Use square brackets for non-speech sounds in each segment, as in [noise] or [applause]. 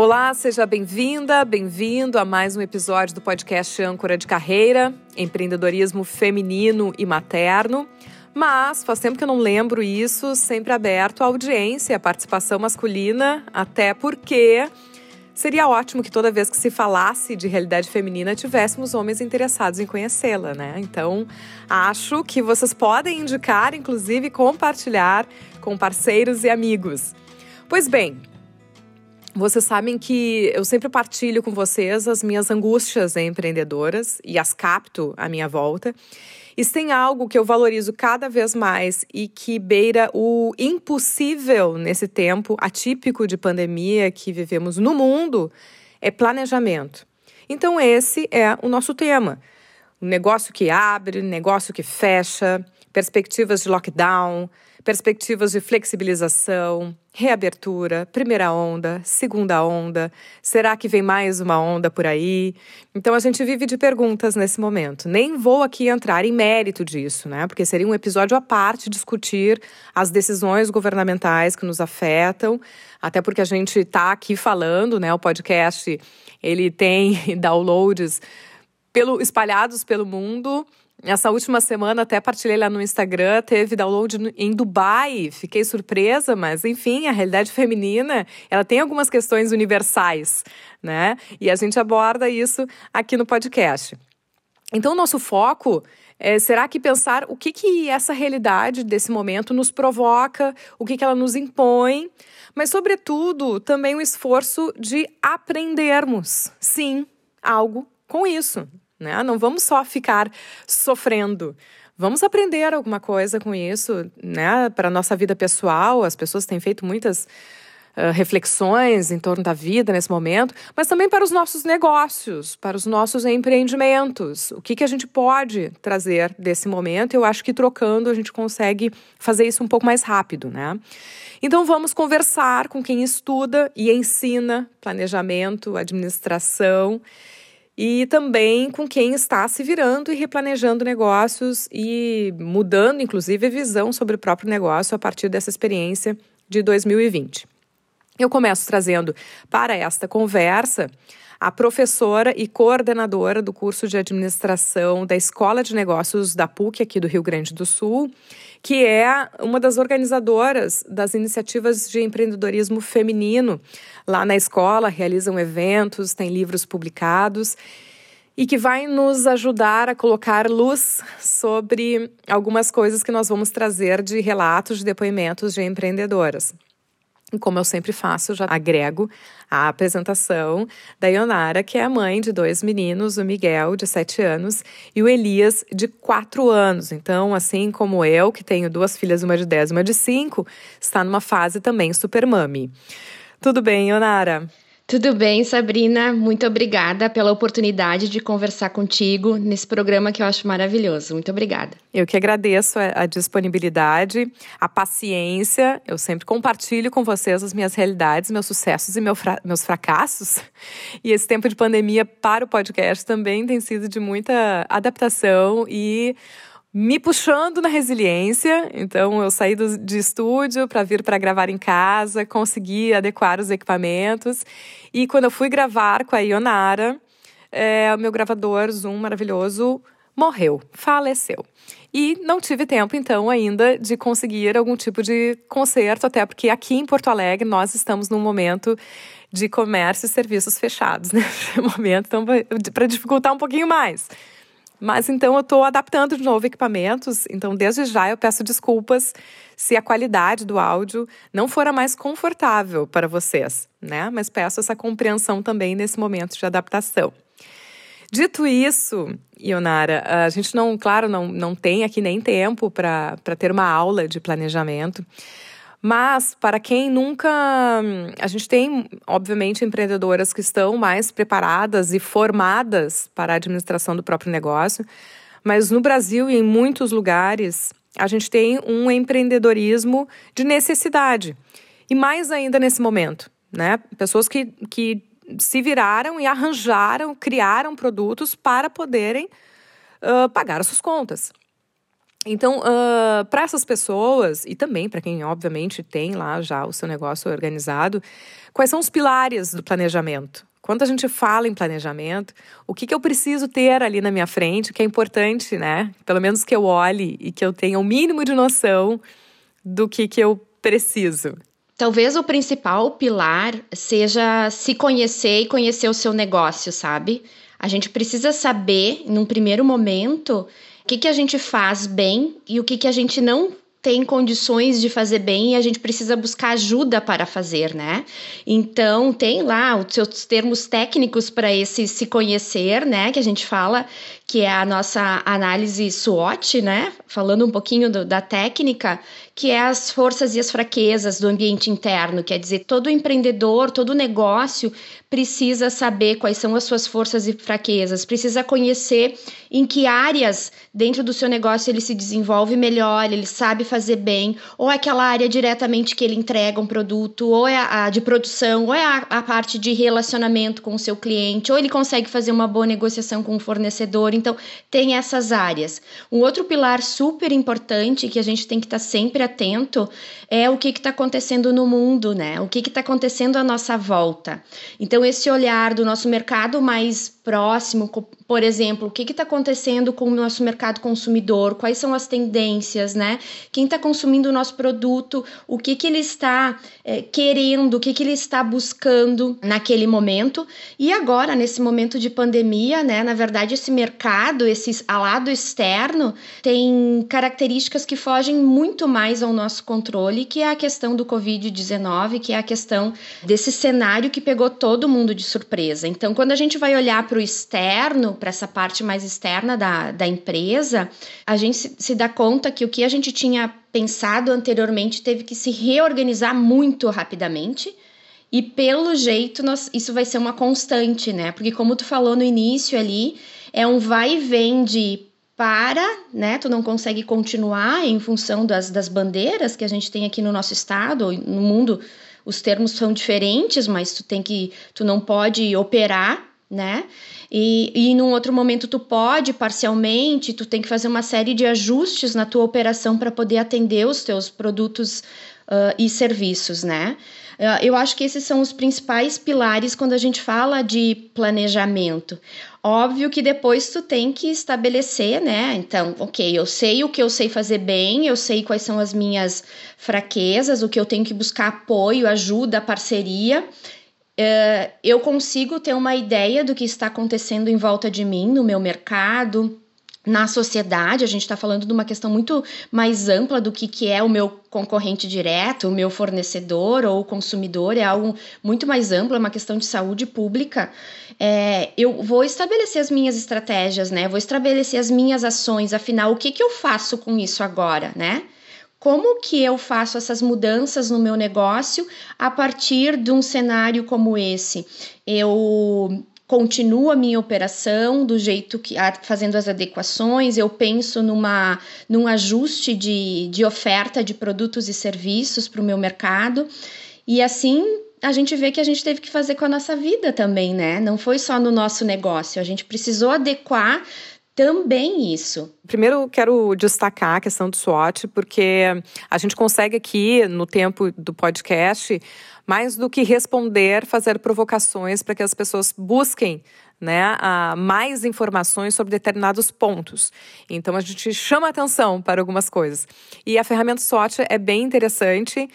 Olá, seja bem-vinda, bem-vindo a mais um episódio do podcast Âncora de Carreira, empreendedorismo feminino e materno. Mas faz tempo que eu não lembro isso, sempre aberto à audiência, à participação masculina, até porque seria ótimo que toda vez que se falasse de realidade feminina tivéssemos homens interessados em conhecê-la, né? Então, acho que vocês podem indicar, inclusive compartilhar com parceiros e amigos. Pois bem, vocês sabem que eu sempre partilho com vocês as minhas angústias empreendedoras e as capto à minha volta. E tem algo que eu valorizo cada vez mais e que beira o impossível nesse tempo atípico de pandemia que vivemos no mundo, é planejamento. Então, esse é o nosso tema. Negócio que abre, negócio que fecha, perspectivas de lockdown, perspectivas de flexibilização, reabertura, primeira onda, segunda onda, será que vem mais uma onda por aí? Então a gente vive de perguntas nesse momento. Nem vou aqui entrar em mérito disso, né? Porque seria um episódio à parte discutir as decisões governamentais que nos afetam, até porque a gente está aqui falando, né? O podcast ele tem [laughs] downloads pelo, espalhados pelo mundo essa última semana, até partilhei lá no Instagram, teve download em Dubai. Fiquei surpresa, mas enfim, a realidade feminina, ela tem algumas questões universais, né? E a gente aborda isso aqui no podcast. Então, nosso foco é, será que pensar o que, que essa realidade desse momento nos provoca, o que, que ela nos impõe, mas, sobretudo, também o esforço de aprendermos, sim, algo com isso, né? Não vamos só ficar sofrendo. Vamos aprender alguma coisa com isso, né? Para nossa vida pessoal, as pessoas têm feito muitas uh, reflexões em torno da vida nesse momento, mas também para os nossos negócios, para os nossos empreendimentos. O que, que a gente pode trazer desse momento? Eu acho que trocando a gente consegue fazer isso um pouco mais rápido, né? Então vamos conversar com quem estuda e ensina planejamento, administração e também com quem está se virando e replanejando negócios e mudando, inclusive, a visão sobre o próprio negócio a partir dessa experiência de 2020. Eu começo trazendo para esta conversa a professora e coordenadora do curso de administração da Escola de Negócios da PUC, aqui do Rio Grande do Sul, que é uma das organizadoras das iniciativas de empreendedorismo feminino. Lá na escola realizam eventos, tem livros publicados e que vai nos ajudar a colocar luz sobre algumas coisas que nós vamos trazer de relatos, de depoimentos de empreendedoras. Como eu sempre faço, já agrego a apresentação da Ionara, que é a mãe de dois meninos, o Miguel, de 7 anos, e o Elias, de 4 anos. Então, assim como eu, que tenho duas filhas, uma de 10 e uma de 5, está numa fase também super mami. Tudo bem, Ionara? Tudo bem, Sabrina? Muito obrigada pela oportunidade de conversar contigo nesse programa que eu acho maravilhoso. Muito obrigada. Eu que agradeço a, disponibilidade, a paciência. Eu sempre compartilho com vocês as minhas realidades, meus sucessos e meus fracassos. [laughs] E esse tempo de pandemia para o podcast também tem sido de muita adaptação e me puxando na resiliência. Então, eu saí do, de estúdio para vir para gravar em casa, consegui adequar os equipamentos. E quando eu fui gravar com a Ionara, é, o meu gravador Zoom maravilhoso morreu, faleceu. E não tive tempo, então, ainda de conseguir algum tipo de conserto, até porque aqui em Porto Alegre nós estamos num momento de comércio e serviços fechados [laughs] nesse momento, então, para dificultar um pouquinho mais. Mas então eu estou adaptando de novo equipamentos, então desde já eu peço desculpas se a qualidade do áudio não for a mais confortável para vocês, né? Mas peço essa compreensão também nesse momento de adaptação. Dito isso, Ionara, a gente não, claro, não, não tem aqui nem tempo para ter uma aula de planejamento. Mas, para quem nunca. A gente tem, obviamente, empreendedoras que estão mais preparadas e formadas para a administração do próprio negócio, mas no Brasil e em muitos lugares, a gente tem um empreendedorismo de necessidade. E mais ainda nesse momento, né? Pessoas que, que se viraram e arranjaram, criaram produtos para poderem uh, pagar as suas contas. Então, uh, para essas pessoas, e também para quem, obviamente, tem lá já o seu negócio organizado, quais são os pilares do planejamento? Quando a gente fala em planejamento, o que, que eu preciso ter ali na minha frente, que é importante, né? Pelo menos que eu olhe e que eu tenha o um mínimo de noção do que, que eu preciso. Talvez o principal pilar seja se conhecer e conhecer o seu negócio, sabe? A gente precisa saber, num primeiro momento, que, que a gente faz bem e o que, que a gente não tem condições de fazer bem e a gente precisa buscar ajuda para fazer, né? Então, tem lá os seus termos técnicos para esse se conhecer, né? Que a gente fala que é a nossa análise SWOT, né? Falando um pouquinho do, da técnica, que é as forças e as fraquezas do ambiente interno. Quer dizer, todo empreendedor, todo negócio precisa saber quais são as suas forças e fraquezas, precisa conhecer em que áreas dentro do seu negócio ele se desenvolve melhor, ele sabe fazer bem, ou é aquela área diretamente que ele entrega um produto, ou é a de produção, ou é a, a parte de relacionamento com o seu cliente, ou ele consegue fazer uma boa negociação com o fornecedor. Então, tem essas áreas. Um outro pilar super importante que a gente tem que estar sempre atento é o que está acontecendo no mundo, né? O que está acontecendo à nossa volta. Então, esse olhar do nosso mercado mais próximo, por exemplo, o que está acontecendo com o nosso mercado consumidor, quais são as tendências, né? Quem está consumindo o nosso produto, o que, que ele está é, querendo, o que, que ele está buscando naquele momento. E agora, nesse momento de pandemia, né? Na verdade, esse mercado, esse lado externo, tem características que fogem muito mais ao nosso controle, que é a questão do Covid-19, que é a questão desse cenário que pegou todo mundo de surpresa. Então, quando a gente vai olhar para para o externo, para essa parte mais externa da, da empresa, a gente se, se dá conta que o que a gente tinha pensado anteriormente teve que se reorganizar muito rapidamente. E pelo jeito, nós, isso vai ser uma constante, né? Porque, como tu falou no início ali, é um vai e vem de para, né? Tu não consegue continuar em função das, das bandeiras que a gente tem aqui no nosso estado, no mundo. Os termos são diferentes, mas tu tem que, tu não pode operar né? E, e num outro momento tu pode parcialmente, tu tem que fazer uma série de ajustes na tua operação para poder atender os teus produtos uh, e serviços, né? Uh, eu acho que esses são os principais pilares quando a gente fala de planejamento. Óbvio que depois tu tem que estabelecer, né? Então, ok, eu sei o que eu sei fazer bem, eu sei quais são as minhas fraquezas, o que eu tenho que buscar apoio, ajuda, parceria uh, eu consigo ter uma ideia do que está acontecendo em volta de mim, no meu mercado, na sociedade, a gente está falando de uma questão muito mais ampla do que, que é o meu concorrente direto, o meu fornecedor ou consumidor, é algo muito mais amplo, é uma questão de saúde pública. É, eu vou estabelecer as minhas estratégias, né? Vou estabelecer as minhas ações, afinal, o que, que eu faço com isso agora, né? Como que eu faço essas mudanças no meu negócio a partir de um cenário como esse? Eu continuo a minha operação do jeito que fazendo as adequações, eu penso numa num ajuste de, de oferta de produtos e serviços para o meu mercado. E assim a gente vê que a gente teve que fazer com a nossa vida também, né? Não foi só no nosso negócio, a gente precisou adequar também isso. Primeiro, quero destacar a questão do SWOT, porque a gente consegue aqui, no tempo do podcast, mais do que responder, fazer provocações para que as pessoas busquem né, mais informações sobre determinados pontos. Então, a gente chama atenção para algumas coisas. E a ferramenta SWOT é bem interessante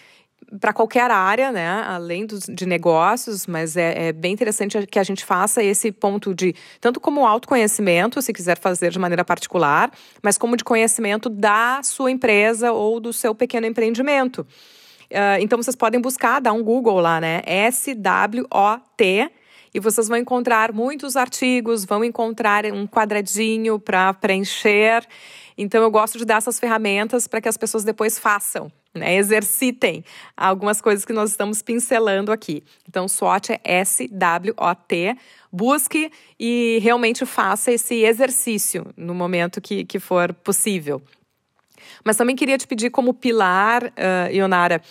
para qualquer área, né? Além dos, de negócios, mas é, é, bem interessante que a gente faça esse ponto de tanto como autoconhecimento, se quiser fazer de maneira particular, mas como de conhecimento da sua empresa ou do seu pequeno empreendimento. Uh, então vocês podem buscar, dar um Google lá, né? S-W-O-T e vocês vão encontrar muitos artigos, vão encontrar um quadradinho para preencher. Então eu gosto de dar essas ferramentas para que as pessoas depois façam né? Exercitem algumas coisas que nós estamos pincelando aqui. Então, SWOT é S-W-O-T. Busque e realmente faça esse exercício no momento que, que for possível. Mas também queria te pedir como pilar, uh, Ionara,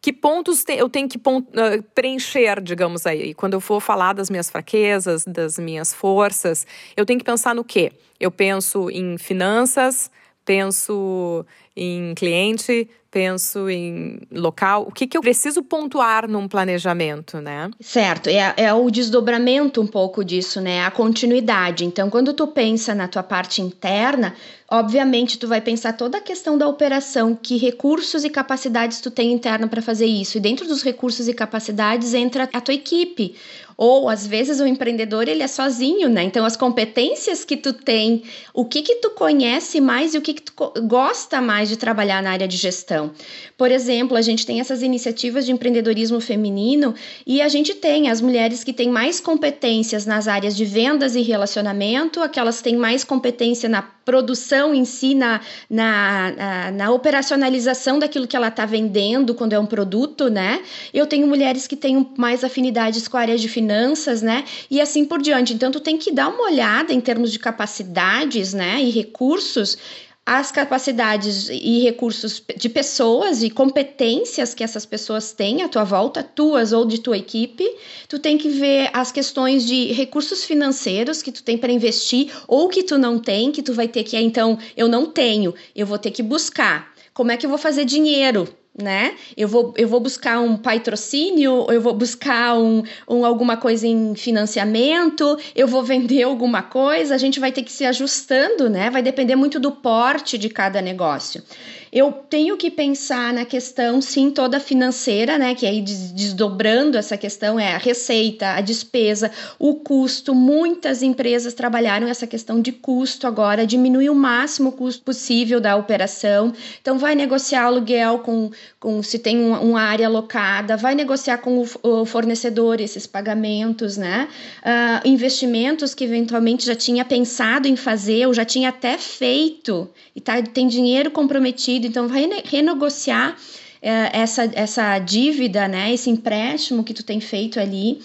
que pontos eu tenho que uh, preencher, digamos aí? Quando eu for falar das minhas fraquezas, das minhas forças, eu tenho que pensar no quê? Eu penso em finanças, penso em cliente, penso em local, o que, que eu preciso pontuar num planejamento, né? Certo, é, é o desdobramento um pouco disso, né? A continuidade. Então, quando tu pensa na tua parte interna, obviamente tu vai pensar toda a questão da operação, que recursos e capacidades tu tem interno para fazer isso. E dentro dos recursos e capacidades entra a tua equipe. Ou às vezes o empreendedor ele é sozinho, né? Então as competências que tu tem, o que que tu conhece mais e o que que tu gosta mais de trabalhar na área de gestão. Por exemplo, a gente tem essas iniciativas de empreendedorismo feminino e a gente tem as mulheres que têm mais competências nas áreas de vendas e relacionamento, aquelas que têm mais competência na produção em si, na, na, na, na operacionalização daquilo que ela está vendendo quando é um produto, né? Eu tenho mulheres que têm mais afinidades com a área de finanças, né? E assim por diante. Então, tu tem que dar uma olhada em termos de capacidades, né? E recursos as capacidades e recursos de pessoas e competências que essas pessoas têm à tua volta, tuas ou de tua equipe. Tu tem que ver as questões de recursos financeiros que tu tem para investir ou que tu não tem, que tu vai ter que, então, eu não tenho, eu vou ter que buscar. Como é que eu vou fazer dinheiro? Né? Eu vou, eu vou buscar um patrocínio, eu vou buscar um, um, alguma coisa em financiamento, eu vou vender alguma coisa, a gente vai ter que se ajustando, né? Vai depender muito do porte de cada negócio. Eu tenho que pensar na questão, sim, toda financeira, né? Que aí desdobrando essa questão é a receita, a despesa, o custo. Muitas empresas trabalharam essa questão de custo agora, diminuir o máximo o custo possível da operação. Então, vai negociar aluguel com, com se tem uma, uma área alocada, vai negociar com o, o fornecedor esses pagamentos, né? Uh, investimentos que eventualmente já tinha pensado em fazer ou já tinha até feito e tá, tem dinheiro comprometido então vai renegociar é, essa, essa dívida, né, esse empréstimo que tu tem feito ali.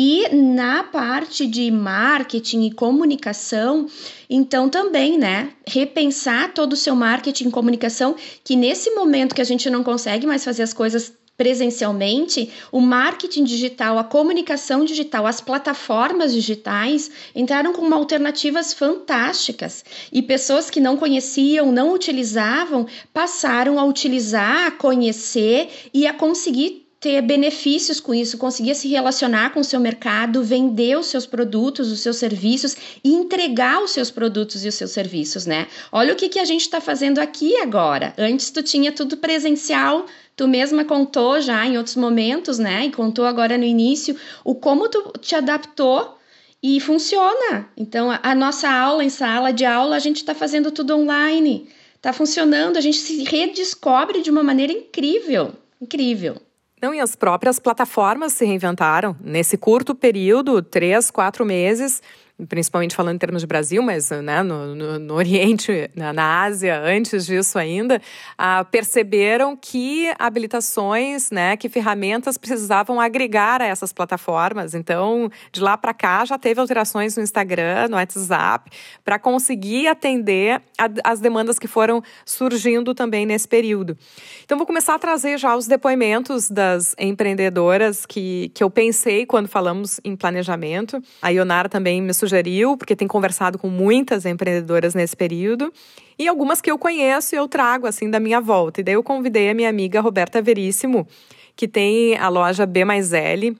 E na parte de marketing e comunicação, então também, né, repensar todo o seu marketing e comunicação, que nesse momento que a gente não consegue mais fazer as coisas presencialmente, o marketing digital, a comunicação digital, as plataformas digitais entraram com alternativas fantásticas. E pessoas que não conheciam, não utilizavam, passaram a utilizar, a conhecer e a conseguir ter benefícios com isso, conseguir se relacionar com o seu mercado, vender os seus produtos, os seus serviços e entregar os seus produtos e os seus serviços, né? Olha o que, que a gente está fazendo aqui agora. Antes tu tinha tudo presencial, Tu mesma contou já em outros momentos, né? E contou agora no início o como tu te adaptou e funciona. Então, a, a nossa aula em sala de aula, a gente está fazendo tudo online. Está funcionando, a gente se redescobre de uma maneira incrível. Incrível. Não, e as próprias plataformas se reinventaram. Nesse curto período, três, quatro meses, principalmente falando em termos de Brasil, mas né, no, no, no Oriente, na, na, Ásia, antes disso ainda, ah, perceberam que habilitações, né, que ferramentas precisavam agregar a essas plataformas. Então, de lá para cá, já teve alterações no Instagram, no WhatsApp, para conseguir atender as demandas que foram surgindo também nesse período. Então, vou começar a trazer já os depoimentos das empreendedoras que, que eu pensei quando falamos em planejamento. A Ionara também me sugeriu sugeriu, porque tem conversado com muitas empreendedoras nesse período, e algumas que eu conheço e eu trago assim da minha volta. E daí eu convidei a minha amiga Roberta Veríssimo, que tem a loja B mais L,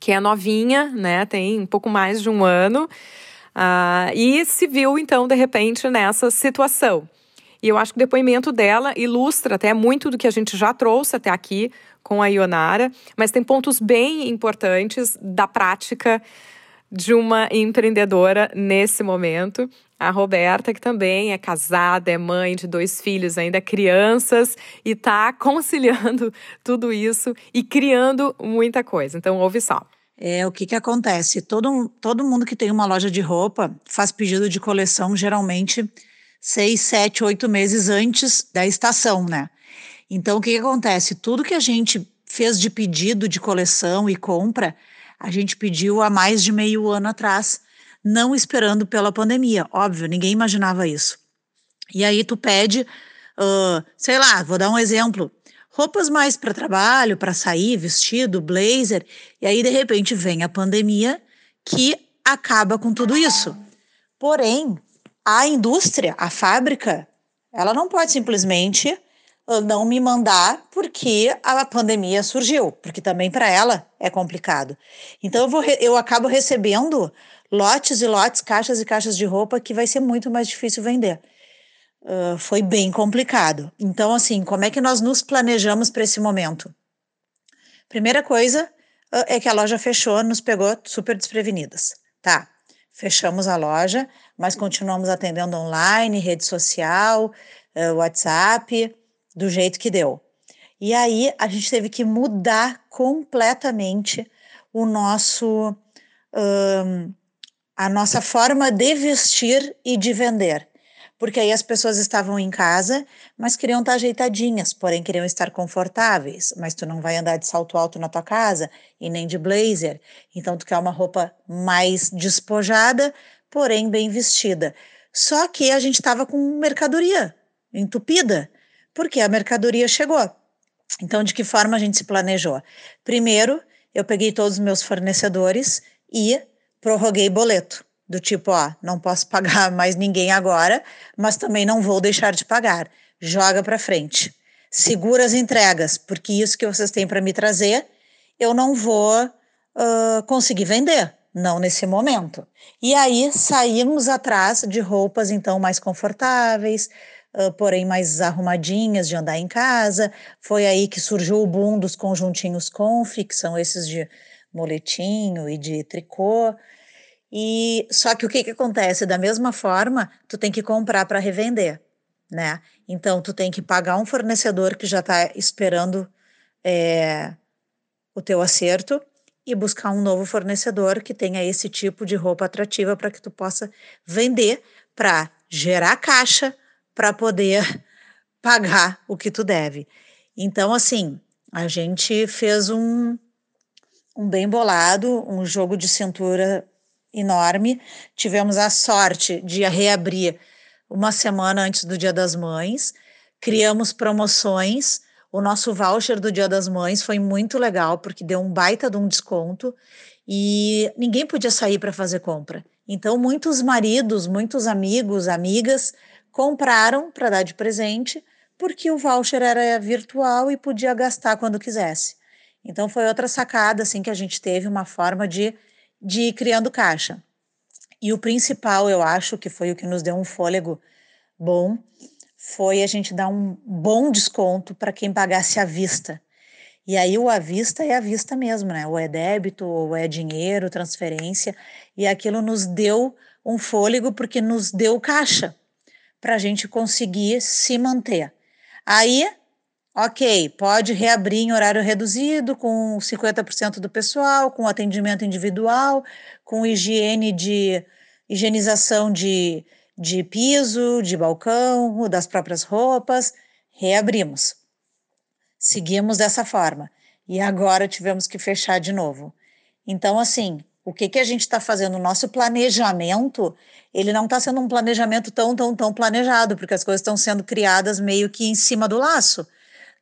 que é novinha, né? Tem um pouco mais de um ano. Uh, e se viu, então, de repente, nessa situação. E eu acho que o depoimento dela ilustra até muito do que a gente já trouxe até aqui com a Ionara, mas tem pontos bem importantes da prática de uma empreendedora nesse momento. A Roberta, que também é casada, é mãe de dois filhos, ainda crianças, e está conciliando [laughs] tudo isso e criando muita coisa. Então, ouve só. É, o que que acontece? Todo, todo mundo que tem uma loja de roupa faz pedido de coleção geralmente seis, sete, oito meses antes da estação, né? Então, o que que acontece? Tudo que a gente fez de pedido de coleção e compra, a gente pediu há mais de meio ano atrás, não esperando pela pandemia. Óbvio, ninguém imaginava isso. E aí tu pede, uh, sei lá, vou dar um exemplo, roupas mais para trabalho, para sair, vestido, blazer, e aí de repente vem a pandemia que acaba com tudo isso. Porém, a indústria, a fábrica, Ela não pode simplesmente não me mandar porque a pandemia surgiu, porque também para ela é complicado. Então eu, vou, eu acabo recebendo lotes e lotes, caixas e caixas de roupa que vai ser muito mais difícil vender. Uh, foi bem complicado. Então, assim, como é que nós nos planejamos para esse momento? Primeira coisa uh, é que a loja fechou, nos pegou super desprevenidas. Tá, fechamos a loja, mas continuamos atendendo online, rede social, uh, WhatsApp, do jeito que deu. E aí a gente teve que mudar completamente o nosso a nossa forma de vestir e de vender porque aí as pessoas estavam em casa, mas queriam estar ajeitadinhas, porém queriam estar confortáveis, mas tu não vai andar de salto alto na tua casa e nem de blazer, então tu quer uma roupa mais despojada, porém bem vestida. Só que a gente estava com mercadoria entupida, porque a mercadoria chegou. Então, de que forma a gente se planejou? Primeiro, eu peguei todos os meus fornecedores e prorroguei boleto do tipo, ó, não posso [laughs] pagar mais ninguém agora, mas também não vou deixar de pagar. Joga para frente. Segura as entregas, porque isso que vocês têm para me trazer, eu não vou uh, conseguir vender, não nesse momento. E aí saímos atrás de roupas então mais confortáveis, porém mais arrumadinhas de andar em casa. Foi aí que surgiu o boom dos conjuntinhos conf, que são esses de moletinho e de tricô. E só que o que, que acontece? Da mesma forma, tu tem que comprar para revender, né? Então, tu tem que pagar um fornecedor que já está esperando é, o teu acerto e buscar um novo fornecedor que tenha esse tipo de roupa atrativa para que tu possa vender para gerar caixa para poder [laughs] pagar o que tu deve. Então, assim, a gente fez um, um bem bolado, um jogo de cintura enorme. Tivemos a sorte de reabrir uma semana antes do Dia das Mães. Criamos promoções. O nosso voucher do Dia das Mães foi muito legal, porque deu um baita de um desconto e ninguém podia sair para fazer compra. Então, muitos maridos, muitos amigos, amigas compraram para dar de presente, porque o voucher era virtual e podia gastar quando quisesse. Então, foi outra sacada assim que a gente teve, uma forma de de ir criando caixa. E o principal, eu acho, que foi o que nos deu um fôlego bom, foi a gente dar um bom desconto para quem pagasse à vista. E aí o à vista é à vista mesmo, né? Ou é débito, ou é dinheiro, transferência. E aquilo nos deu um fôlego porque nos deu caixa para a gente conseguir se manter. Aí Ok, pode reabrir em horário reduzido, com 50% do pessoal, com atendimento individual, com higiene de higienização de, de piso, de balcão, das próprias roupas. Reabrimos. Seguimos dessa forma. E agora tivemos que fechar de novo. Então, assim, o que, que a gente está fazendo? O nosso planejamento, ele não está sendo um planejamento tão, tão, tão planejado, porque as coisas estão sendo criadas meio que em cima do laço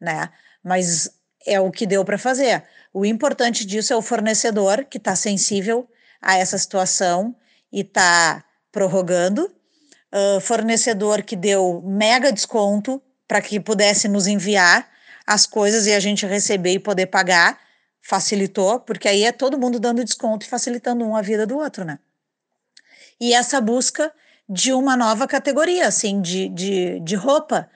né? Mas é o que deu para fazer. O importante disso é o fornecedor que está sensível a essa situação e está prorrogando. Uh, fornecedor que deu mega desconto para que pudesse nos enviar as coisas e a gente receber e poder pagar, facilitou, porque aí é todo mundo dando desconto e facilitando um a vida do outro, né? E essa busca de uma nova categoria, assim, de, de, de roupa,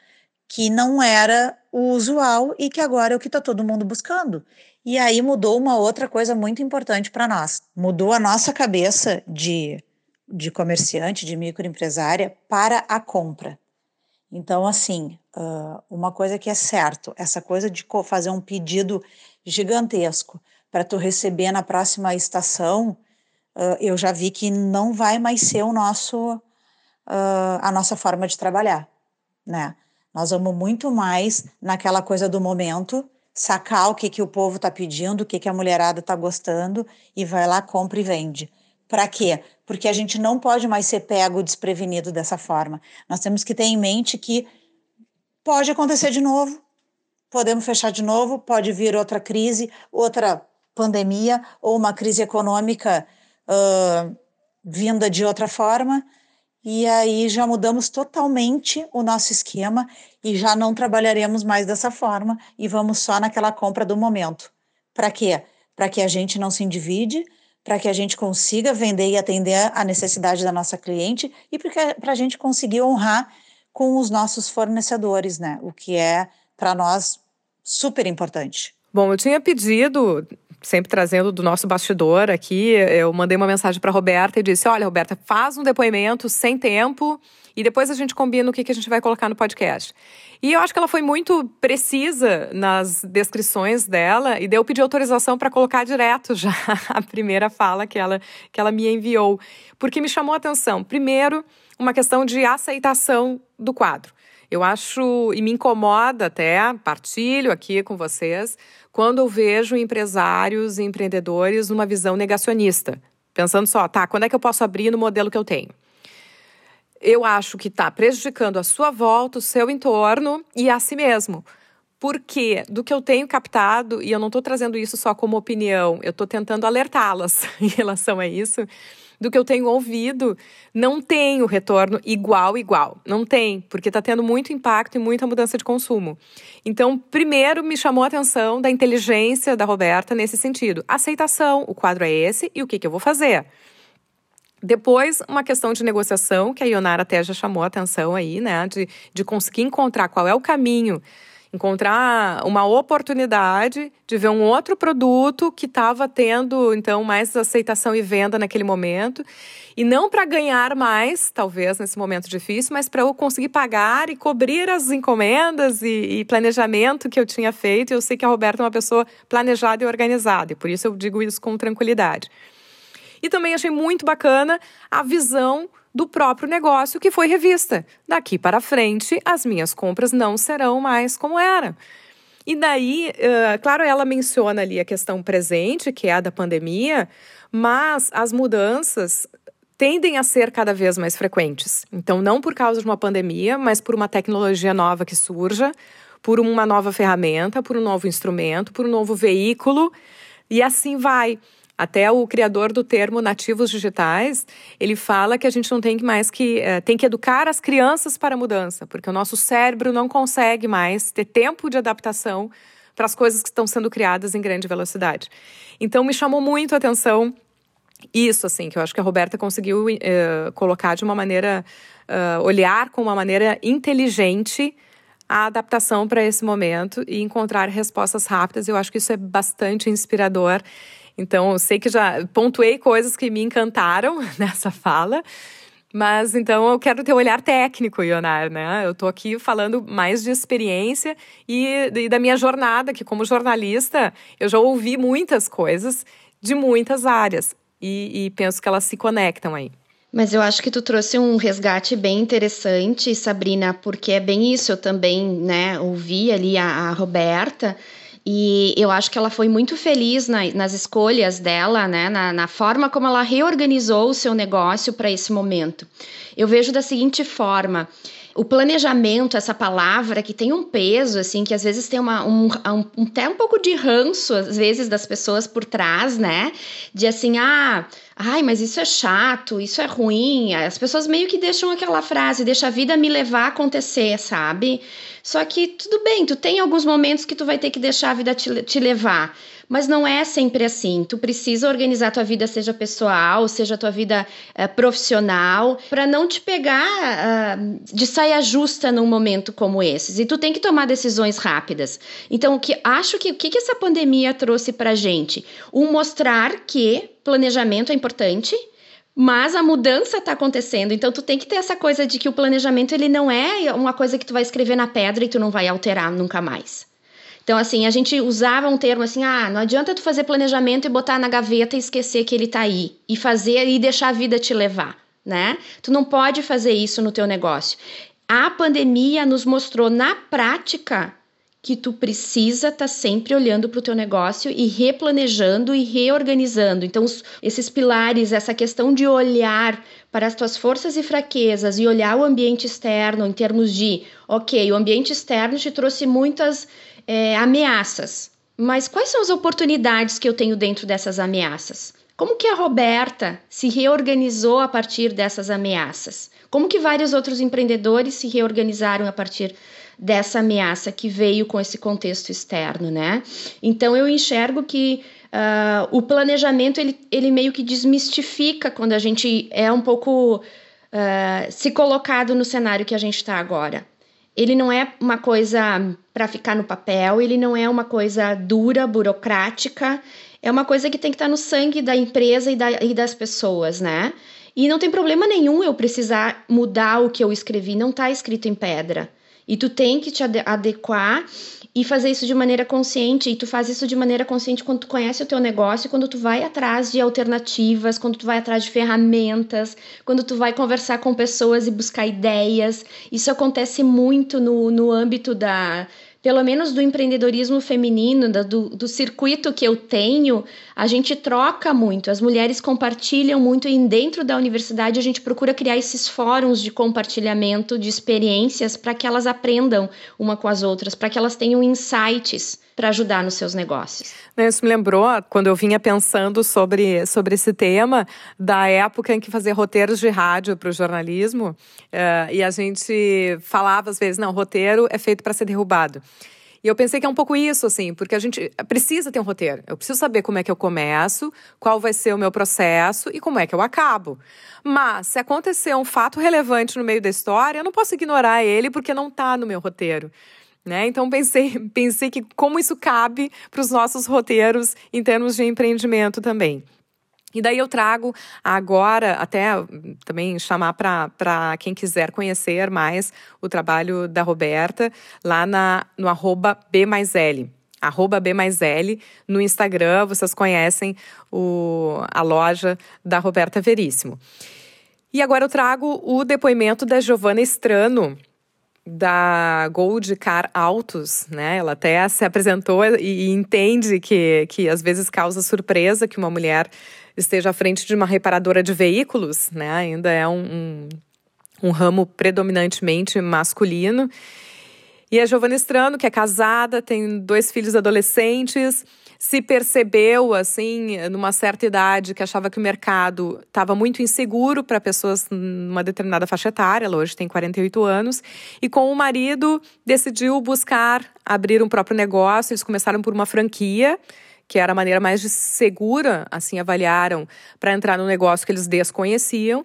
que não era o usual e que agora é o que está todo mundo buscando. E aí mudou uma outra coisa muito importante para nós. Mudou a nossa cabeça de, de comerciante, de microempresária, para a compra. Então, assim, uma coisa que é certo, essa coisa de fazer um pedido gigantesco para tu receber na próxima estação, uh, eu já vi que não vai mais ser o nosso, uh, a nossa forma de trabalhar, né? Nós vamos muito mais naquela coisa do momento, sacar o que, que o povo está pedindo, o que, que a mulherada está gostando e vai lá, compra e vende. Para quê? Porque a gente não pode mais ser pego desprevenido dessa forma. Nós temos que ter em mente que pode acontecer de novo, podemos fechar de novo, pode vir outra crise, outra pandemia ou uma crise econômica uh, vinda de outra forma. e aí já mudamos totalmente o nosso esquema e já não trabalharemos mais dessa forma e vamos só naquela compra do momento. Para quê? Para que a gente não se endivide, para que a gente consiga vender e atender a necessidade da nossa cliente e para a gente conseguir honrar com os nossos fornecedores, né? O que é para nós super importante. Bom, eu tinha pedido sempre trazendo do nosso bastidor aqui, eu mandei uma mensagem para Roberta e disse: Olha, Roberta, faz um depoimento sem tempo e depois a gente combina o que, que a gente vai colocar no podcast. E eu acho que ela foi muito precisa nas descrições dela e deu pedir autorização para colocar direto já [laughs] a primeira fala que ela, que ela me enviou, porque me chamou a atenção. Primeiro, uma questão de aceitação do quadro. Eu acho e me incomoda até, partilho aqui com vocês, quando eu vejo empresários e empreendedores numa visão negacionista. Pensando só, tá, quando é que eu posso abrir no modelo que eu tenho? Eu acho que está prejudicando a sua volta, o seu entorno e a si mesmo. Porque do que eu tenho captado, e eu não estou trazendo isso só como opinião, eu estou tentando alertá-las [laughs] em relação a isso do que eu tenho ouvido, não tem o retorno igual, igual. Não tem, porque está tendo muito impacto e muita mudança de consumo. Então, primeiro me chamou a atenção da inteligência da Roberta nesse sentido. Aceitação, o quadro é esse e o que, que eu vou fazer? Depois, uma questão de negociação, que a Ionara até já chamou a atenção aí, né? De, de conseguir encontrar qual é o caminho encontrar uma oportunidade de ver um outro produto que estava tendo então mais aceitação e venda naquele momento. E não para ganhar mais talvez nesse momento difícil mas para eu conseguir pagar e cobrir as encomendas e, e, planejamento que eu tinha feito. Eu sei que a Roberta é uma pessoa planejada e organizada e por isso eu digo isso com tranquilidade. E também achei muito bacana a visão do próprio negócio que foi revista. Daqui para frente, as minhas compras não serão mais como era. E daí, uh, claro, ela menciona ali a questão presente, que é a da pandemia, mas as mudanças tendem a ser cada vez mais frequentes. Então, não por causa de uma pandemia, mas por uma tecnologia nova que surja, por uma nova ferramenta, por um novo instrumento, por um novo veículo, e assim vai. Até o criador do termo nativos digitais, ele fala que a gente não tem mais que é, tem que educar as crianças para a mudança, porque o nosso cérebro não consegue mais ter tempo de adaptação para as coisas que estão sendo criadas em grande velocidade. Então me chamou muito a atenção isso, assim, que eu acho que a Roberta conseguiu uh, colocar de uma maneira, uh, olhar com uma maneira inteligente a adaptação para esse momento e encontrar respostas rápidas. Eu acho que isso é bastante inspirador então, eu sei que já pontuei coisas que me encantaram [laughs] nessa fala. Mas então eu quero ter um olhar técnico, Ionar, né? Eu estou aqui falando mais de experiência e, e, da minha jornada, que como jornalista eu já ouvi muitas coisas de muitas áreas e, e penso que elas se conectam aí. Mas eu acho que tu trouxe um resgate bem interessante, Sabrina, porque é bem isso. Eu também, né, ouvi ali a, a Roberta e eu acho que ela foi muito feliz na, nas escolhas dela, né, na, na forma como ela reorganizou o seu negócio para esse momento. Eu vejo da seguinte forma: o planejamento, essa palavra que tem um peso, assim, que às vezes tem uma, um, um, até um pouco de ranço, às vezes, das pessoas por trás, né? De assim, ah, ai, mas isso é chato, isso é ruim. As pessoas meio que deixam aquela frase, deixa a vida me levar a acontecer, sabe? Só que tudo bem, tu tem alguns momentos que tu vai ter que deixar a vida te, te levar. Mas não é sempre assim. Tu precisa organizar tua vida, seja pessoal, seja tua vida uh, profissional, para não te pegar uh, de saia justa num momento como esses. E tu tem que tomar decisões rápidas. Então, o que acho que o que, que essa pandemia trouxe para gente? Um mostrar que planejamento é importante. Mas a mudança está acontecendo, então tu tem que ter essa coisa de que o planejamento ele não é uma coisa que tu vai escrever na pedra e tu não vai alterar nunca mais. Então, assim, a gente usava um termo assim: ah, não adianta tu fazer planejamento e botar na gaveta e esquecer que ele tá aí. E fazer e deixar a vida te levar, né? Tu não pode fazer isso no teu negócio. A pandemia nos mostrou na prática que tu precisa estar tá sempre olhando para o teu negócio e replanejando e reorganizando. Então, esses pilares, essa questão de olhar para as tuas forças e fraquezas e olhar o ambiente externo em termos de, ok, o ambiente externo te trouxe muitas é, ameaças. Mas quais são as oportunidades que eu tenho dentro dessas ameaças? Como que a Roberta se reorganizou a partir dessas ameaças? Como que vários outros empreendedores se reorganizaram a partir dessa ameaça que veio com esse contexto externo, né? Então eu enxergo que Uh, o planejamento ele, ele meio que desmistifica quando a gente é um pouco uh, se colocado no cenário que a gente está agora. Ele não é uma coisa para ficar no papel, ele não é uma coisa dura, burocrática, é uma coisa que tem que estar no sangue da empresa e, da, e das pessoas, né? E não tem problema nenhum eu precisar mudar o que eu escrevi, não está escrito em pedra. E tu tem que te adequar e fazer isso de maneira consciente. E tu faz isso de maneira consciente quando tu conhece o teu negócio, quando tu vai atrás de alternativas, quando tu vai atrás de ferramentas, quando tu vai conversar com pessoas e buscar ideias. Isso acontece muito no, no âmbito da pelo menos do empreendedorismo feminino, do, do circuito que eu tenho, a gente troca muito, as mulheres compartilham muito e dentro da universidade a gente procura criar esses fóruns de compartilhamento de experiências para que elas aprendam uma com as outras, para que elas tenham insights para ajudar nos seus negócios. Isso me lembrou, quando eu vinha pensando sobre, sobre esse tema, da época em que fazia roteiros de rádio para o jornalismo, uh, e a gente falava às vezes, não, roteiro é feito para ser derrubado. E eu pensei que é um pouco isso, assim, porque a gente precisa ter um roteiro. Eu preciso saber como é que eu começo, qual vai ser o meu processo e como é que eu acabo. Mas, se acontecer um fato relevante no meio da história, eu não posso ignorar ele porque não está no meu roteiro. Né? Então pensei, pensei que como isso cabe para os nossos roteiros em termos de empreendimento também. E daí eu trago agora, até também chamar para quem quiser conhecer mais o trabalho da Roberta, lá na, no arroba B mais L. Arroba B mais L no Instagram, vocês conhecem o, a loja da Roberta Veríssimo. E agora eu trago o depoimento da Giovana Estrano, da Gold Car Autos, né? Ela até se apresentou e, entende que, que às vezes causa surpresa que uma mulher esteja à frente de uma reparadora de veículos, né? Ainda é um, um, um ramo predominantemente masculino. E a Giovana Estrano, que é casada, tem dois filhos adolescentes, se percebeu, assim, numa certa idade, que achava que o mercado estava muito inseguro para pessoas numa determinada faixa etária, ela hoje tem 48 anos, e com o marido decidiu buscar abrir um próprio negócio. Eles começaram por uma franquia, que era a maneira mais segura, assim avaliaram, para entrar no negócio que eles desconheciam.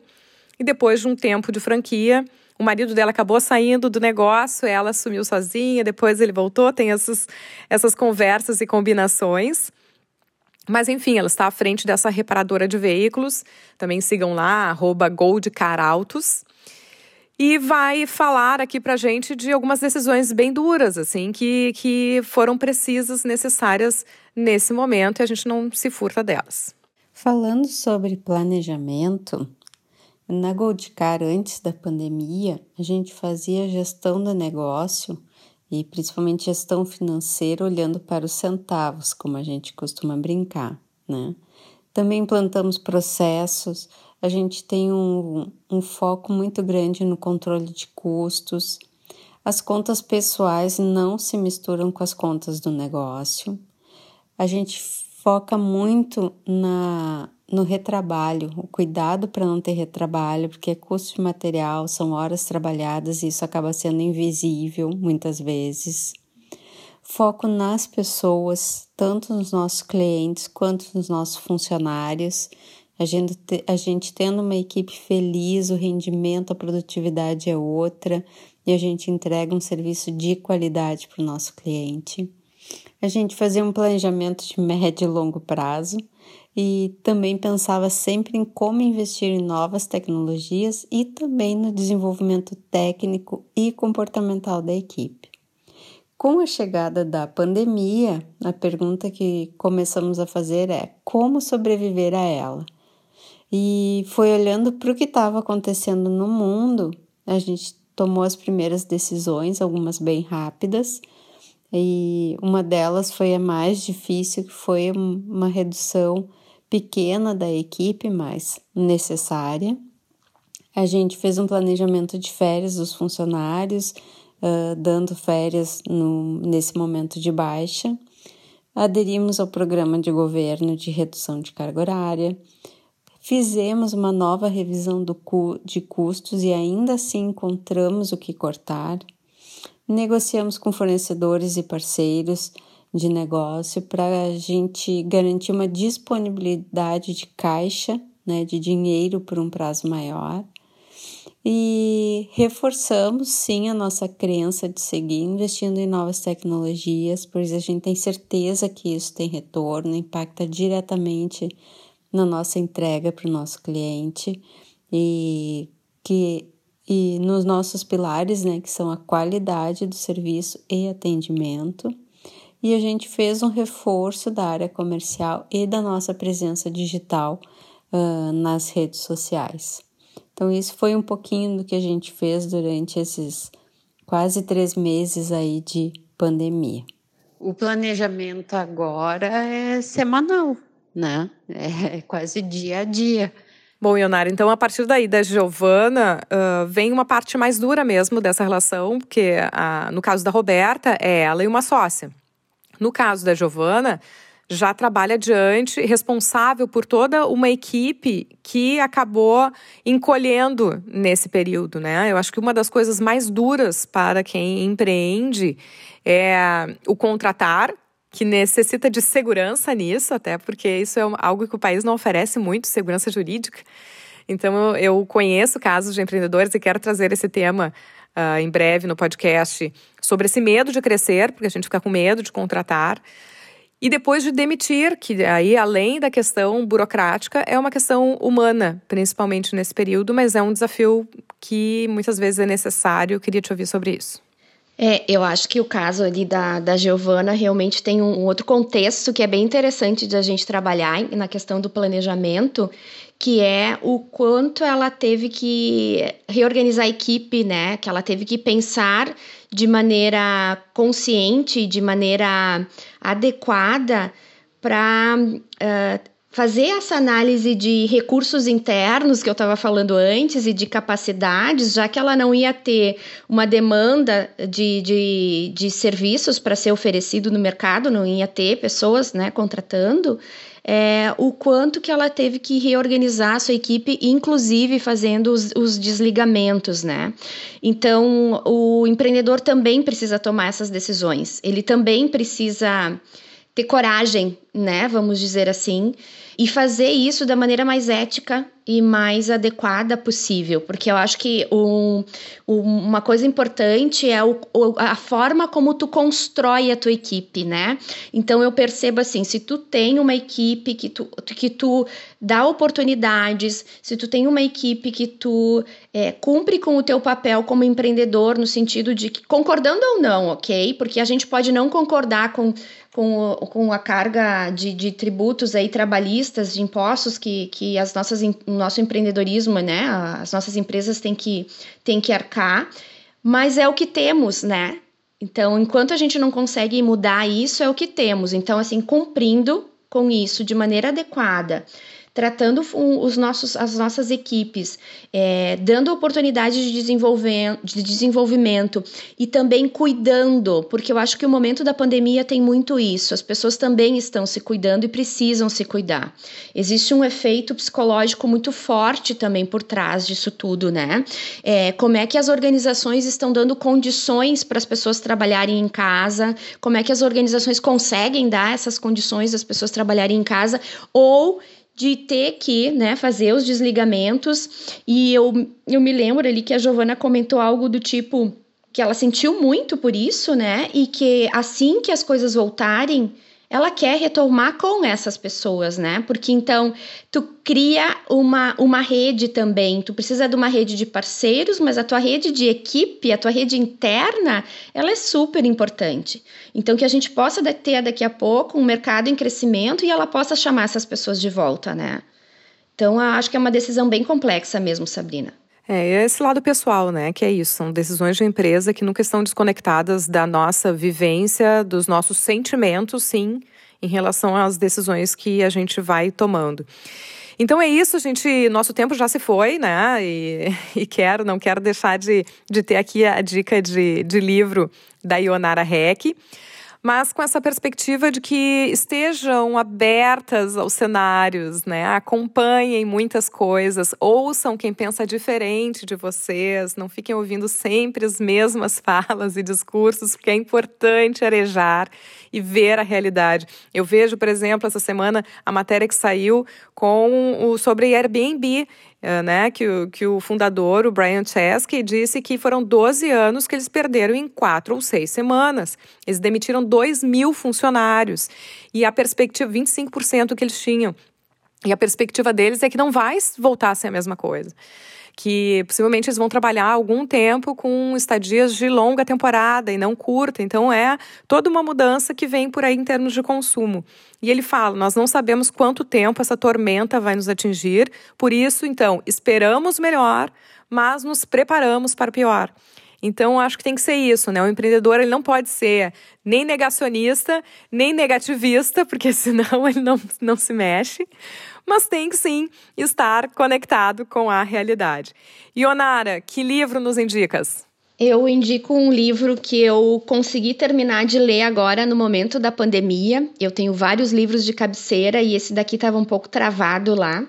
E depois de um tempo de franquia, o marido dela acabou saindo do negócio, ela assumiu sozinha, depois ele voltou, tem essas, essas conversas e combinações. Mas enfim, ela está à frente dessa reparadora de veículos. Também sigam lá, arroba goldcarautos. E vai falar aqui pra gente de algumas decisões bem duras, assim, que, que foram precisas, necessárias nesse momento e a gente não se furta delas. Falando sobre planejamento, na Goldcar, antes da pandemia, a gente fazia gestão do negócio e principalmente gestão financeira olhando para os centavos, como a gente costuma brincar, né? Também implantamos processos, a gente tem um, um foco muito grande no controle de custos. As contas pessoais não se misturam com as contas do negócio. A gente foca muito na no retrabalho, o cuidado para não ter retrabalho, porque é custo de material, são horas trabalhadas e isso acaba sendo invisível muitas vezes. Foco nas pessoas, tanto nos nossos clientes quanto nos nossos funcionários. A gente, a gente tendo uma equipe feliz, o rendimento, a produtividade é outra e a gente entrega um serviço de qualidade para o nosso cliente. A gente fazia um planejamento de médio e longo prazo e também pensava sempre em como investir em novas tecnologias e também no desenvolvimento técnico e comportamental da equipe. Com a chegada da pandemia, a pergunta que começamos a fazer é como sobreviver a ela. E foi olhando para o que estava acontecendo no mundo, a gente tomou as primeiras decisões, algumas bem rápidas, e uma delas foi a mais difícil, que foi uma redução pequena da equipe, mas necessária. A gente fez um planejamento de férias dos funcionários, uh, dando férias no, nesse momento de baixa. aderimos ao programa de governo de redução de carga horária, fizemos uma nova revisão cu de custos e ainda assim encontramos o que cortar, negociamos com fornecedores e parceiros de negócio para a gente garantir uma disponibilidade de caixa, né, de dinheiro por um prazo maior. E reforçamos sim a nossa crença de seguir investindo em novas tecnologias, pois a gente tem certeza que isso tem retorno, impacta diretamente na nossa entrega para o nosso cliente e que e nos nossos pilares, né, que são a qualidade do serviço e atendimento. E a gente fez um reforço da área comercial e da nossa presença digital uh, nas redes sociais. Então, isso foi um pouquinho do que a gente fez durante esses quase três meses aí de pandemia. O planejamento agora é semanal, né? É quase dia a dia. Bom, Ionara, então a partir daí da Giovana uh, vem uma parte mais dura mesmo dessa relação, porque no caso da Roberta é ela e uma sócia. No caso da Giovana, já trabalha adiante, responsável por toda uma equipe que acabou encolhendo nesse período, né? Eu acho que uma das coisas mais duras para quem empreende é o contratar, que necessita de segurança nisso, até porque isso é algo que o país não oferece muito, segurança jurídica. Então, eu conheço casos de empreendedores e quero trazer esse tema uh, em breve no podcast sobre esse medo de crescer, porque a gente fica com medo de contratar. E depois de demitir, que aí, além da questão burocrática, é uma questão humana, principalmente nesse período, mas é um desafio que muitas vezes é necessário. Eu queria te ouvir sobre isso. É, eu acho que o caso ali da, da Giovana realmente tem um, um outro contexto que é bem interessante de a gente trabalhar na questão do planejamento, que é o quanto ela teve que reorganizar a equipe, né? Que ela teve que pensar de maneira consciente, de maneira adequada para uh, fazer essa análise de recursos internos que eu estava falando antes e de capacidades, já que ela não ia ter uma demanda de, de, de serviços para ser oferecido no mercado, não ia ter pessoas né, contratando, é, o quanto que ela teve que reorganizar a sua equipe, inclusive fazendo os, os desligamentos, né? Então, o empreendedor também precisa tomar essas decisões. Ele também precisa ter coragem, né? Vamos dizer assim, e fazer isso da maneira mais ética e mais adequada possível, porque eu acho que um, uma coisa importante é o, a forma como tu constrói a tua equipe, né? Então eu percebo assim, se tu tem uma equipe que tu, que tu dá oportunidades, se tu tem uma equipe que tu é, cumpre com o teu papel como empreendedor, no sentido de que, concordando ou não, ok? Porque a gente pode não concordar com com, com a carga de, de tributos aí trabalhistas, de impostos que, que as nossas, o nosso empreendedorismo, né, as nossas empresas têm que, têm que arcar, mas é o que temos, né? Então, enquanto a gente não consegue mudar isso, é o que temos. Então, assim, cumprindo com isso de maneira adequada, tratando os nossos, as nossas equipes, é, dando oportunidade de, desenvolver, de desenvolvimento e também cuidando, porque eu acho que o momento da pandemia tem muito isso. As pessoas também estão se cuidando e precisam se cuidar. Existe um efeito psicológico muito forte também por trás disso tudo, né? É, como é que as organizações estão dando condições para as pessoas trabalharem em casa? Como é que as organizações conseguem dar essas condições das pessoas trabalharem em casa? Ou de ter que né, fazer os desligamentos. E eu, eu me lembro ali que a Giovana comentou algo do tipo que ela sentiu muito por isso, né? E que assim que as coisas voltarem, ela quer retomar com essas pessoas, né? Porque então tu cria uma, uma rede também, tu precisa de uma rede de parceiros, mas a tua rede de equipe, a tua rede interna, ela é super importante. Então que a gente possa ter daqui a pouco um mercado em crescimento e ela possa chamar essas pessoas de volta, né? Então acho que é uma decisão bem complexa mesmo, Sabrina. É, esse lado pessoal, né? Que é isso, são decisões de empresa que nunca estão desconectadas da nossa vivência, dos nossos sentimentos, sim, em relação às decisões que a gente vai tomando. Então é isso, gente. Nosso tempo já se foi, né? E, [laughs] e quero, não quero deixar de, de ter aqui a dica de, de livro da Ionara Heck. Mas com essa perspectiva de que estejam abertas aos cenários, né? Acompanhem muitas coisas, ouçam quem pensa diferente de vocês, não fiquem ouvindo sempre as mesmas [laughs] falas e discursos, porque é importante arejar e ver a realidade. Eu vejo, por exemplo, essa semana a matéria que saiu com o sobre Airbnb eh, né, que, que o fundador, o Brian Chesky, disse que foram 12 anos que eles perderam em quatro ou seis semanas. Eles demitiram 2 mil funcionários. E a perspectiva, 25% que eles tinham. E a perspectiva deles é que não vai voltar a ser a mesma coisa que possivelmente eles vão trabalhar algum tempo com estadias de longa temporada e não curta. Então é toda uma mudança que vem por aí em termos de consumo. E ele fala: nós não sabemos quanto tempo essa tormenta vai nos atingir, por isso, então, esperamos melhor, mas nos preparamos para pior. Então, acho que tem que ser isso, né? O empreendedor ele não pode ser nem negacionista, nem negativista, [laughs] porque senão ele não, não se mexe mas tem que sim estar conectado com a realidade. Ionara, que livro nos indicas? Eu indico um livro que eu consegui terminar de ler agora no momento da pandemia. Eu tenho vários livros de cabeceira e esse daqui estava um pouco travado lá.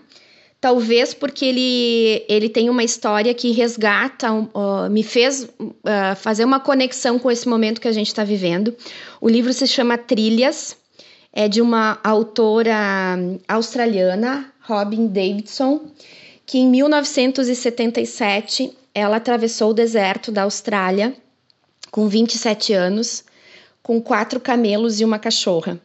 Talvez porque ele, ele tem uma história que resgata, uh, me fez uh, fazer uma conexão com esse momento que a gente está vivendo. O livro se chama Trilhas, é de uma autora australiana, Robin Davidson, que em 1977 ela atravessou o deserto da Austrália com 27 anos, com quatro camelos e uma cachorra.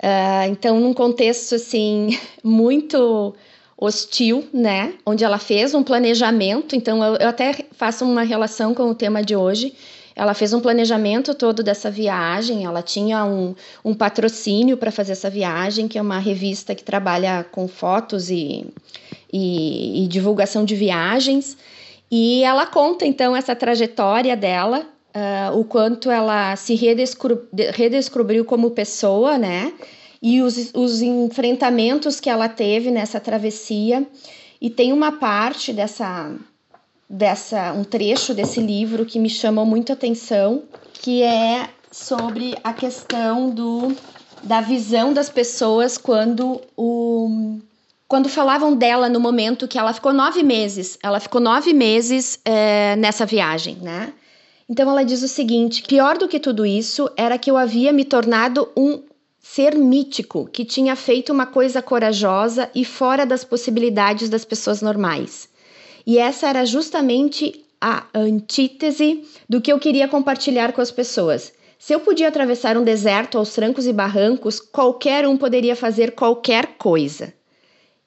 Uh, então, num contexto assim [laughs] muito hostil, né, onde ela fez um planejamento. Então, eu, eu até faço uma relação com o tema de hoje ela fez um planejamento todo dessa viagem, ela tinha um, um patrocínio para fazer essa viagem, que é uma revista que trabalha com fotos e, e, e divulgação de viagens. E ela conta então essa trajetória dela, uh, o quanto ela se redescobriu como pessoa, né? E os, os enfrentamentos que ela teve nessa travessia. E tem uma parte dessa, dessa um trecho desse livro que me chamou muito atenção, que é sobre a questão do da visão das pessoas quando o quando falavam dela no momento que ela ficou nove meses, ela ficou nove meses é, nessa viagem, né? Então ela diz o seguinte: pior do que tudo isso era que eu havia me tornado um ser mítico que tinha feito uma coisa corajosa e fora das possibilidades das pessoas normais. E essa era justamente a antítese do que eu queria compartilhar com as pessoas. Se eu podia atravessar um deserto aos trancos e barrancos, qualquer um poderia fazer qualquer coisa.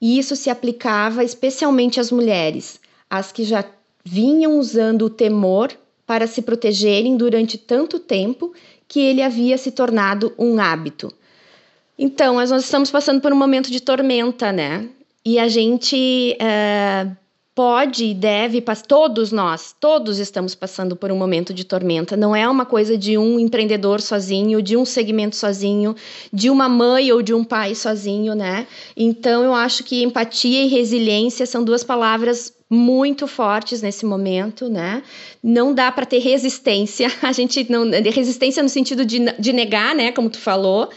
E isso se aplicava especialmente às mulheres, as que já vinham usando o temor para se protegerem durante tanto tempo que ele havia se tornado um hábito. Então, nós estamos passando por um momento de tormenta, né? E a gente eh, pode e deve, todos nós, todos estamos passando por um momento de tormenta. Não é uma coisa de um empreendedor sozinho, de um segmento sozinho, de uma mãe ou de um pai sozinho, né? Então eu acho que empatia e resiliência são duas palavras muito fortes nesse momento, né? Não dá para ter resistência. [laughs] A gente não resistência no sentido de, de negar, né? Como tu falou,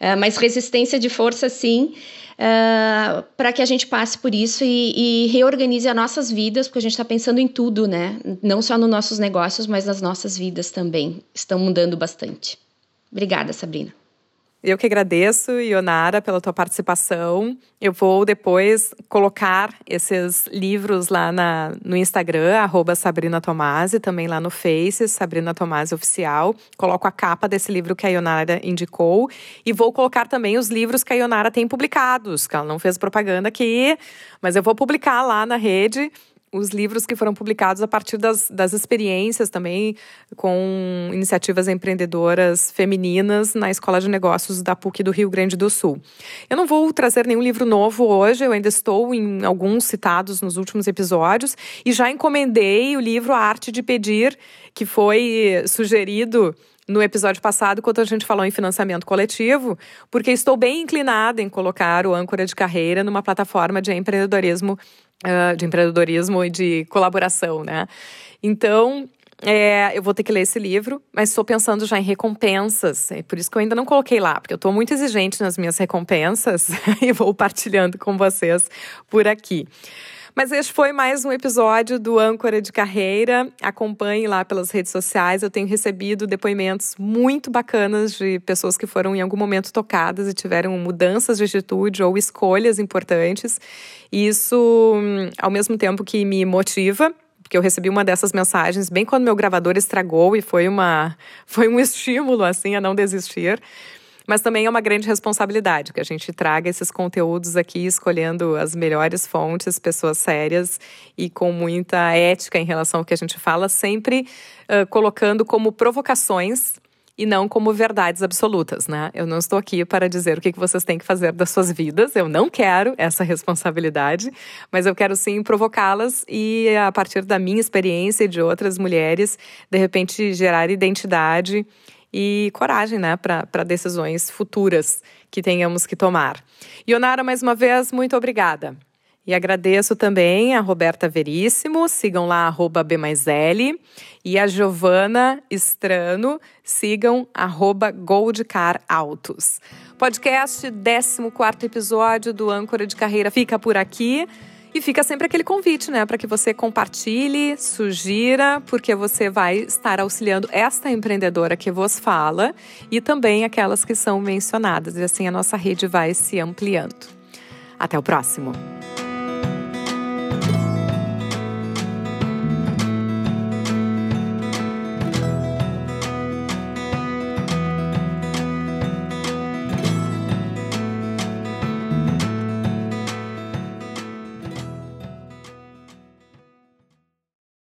eh, mas resistência de força sim uh, ah, para que a gente passe por isso e, e, reorganize as nossas vidas, porque a gente está pensando em tudo, né? Não só nos nossos negócios, mas nas nossas vidas também. Estão mudando bastante. Obrigada, Sabrina. Eu que agradeço, Ionara, pela tua participação. Eu vou depois colocar esses livros lá na, no Instagram, arroba Sabrina Tomasi, também lá no Face, Sabrina Tomasi Oficial. Coloco a capa desse livro que a Ionara indicou. E vou colocar também os livros que a Ionara tem publicados, que ela não fez propaganda aqui, mas eu vou publicar lá na rede os livros que foram publicados a partir das, das experiências também com iniciativas empreendedoras femininas na Escola de Negócios da PUC do Rio Grande do Sul. Eu não vou trazer nenhum livro novo hoje, eu ainda estou em alguns citados nos últimos episódios e já encomendei o livro A Arte de Pedir, que foi sugerido no episódio passado, quando a gente falou em financiamento coletivo, porque estou bem inclinada em colocar o âncora de carreira numa plataforma de empreendedorismo de empreendedorismo e de colaboração, né? Então, é, eu vou ter que ler esse livro, mas estou pensando já em recompensas. É por isso que eu ainda não coloquei lá, porque eu estou muito exigente nas minhas recompensas [laughs] e vou partilhando com vocês por aqui. Mas este foi mais um episódio do Âncora de Carreira. Acompanhe lá pelas redes sociais. Eu tenho recebido depoimentos muito bacanas de pessoas que foram em algum momento tocadas e tiveram mudanças de atitude ou escolhas importantes. E isso, ao mesmo tempo que me motiva, porque eu recebi uma dessas mensagens bem quando meu gravador estragou e foi uma [laughs] foi um estímulo assim a não desistir. Mas também é uma grande responsabilidade que a gente traga esses conteúdos aqui, escolhendo as melhores fontes, pessoas sérias e com muita ética em relação ao que a gente fala, sempre uh, colocando como provocações e não como verdades absolutas, né? Eu não estou aqui para dizer o que vocês têm que fazer das suas vidas, eu não quero essa responsabilidade, mas eu quero sim provocá-las e, a partir da minha experiência e de outras mulheres, de repente gerar identidade e coragem, né, para decisões futuras que tenhamos que tomar. Ionara, mais uma vez, muito obrigada. E agradeço também a Roberta Veríssimo, sigam lá arroba e a Giovana Estrano, sigam arroba Goldcar. Podcast 14 episódio do Âncora de Carreira fica por aqui. E fica sempre aquele convite, né, para que você compartilhe, sugira, porque você vai estar auxiliando esta empreendedora que vos fala e também aquelas que são mencionadas. E assim a nossa rede vai se ampliando. Até o próximo!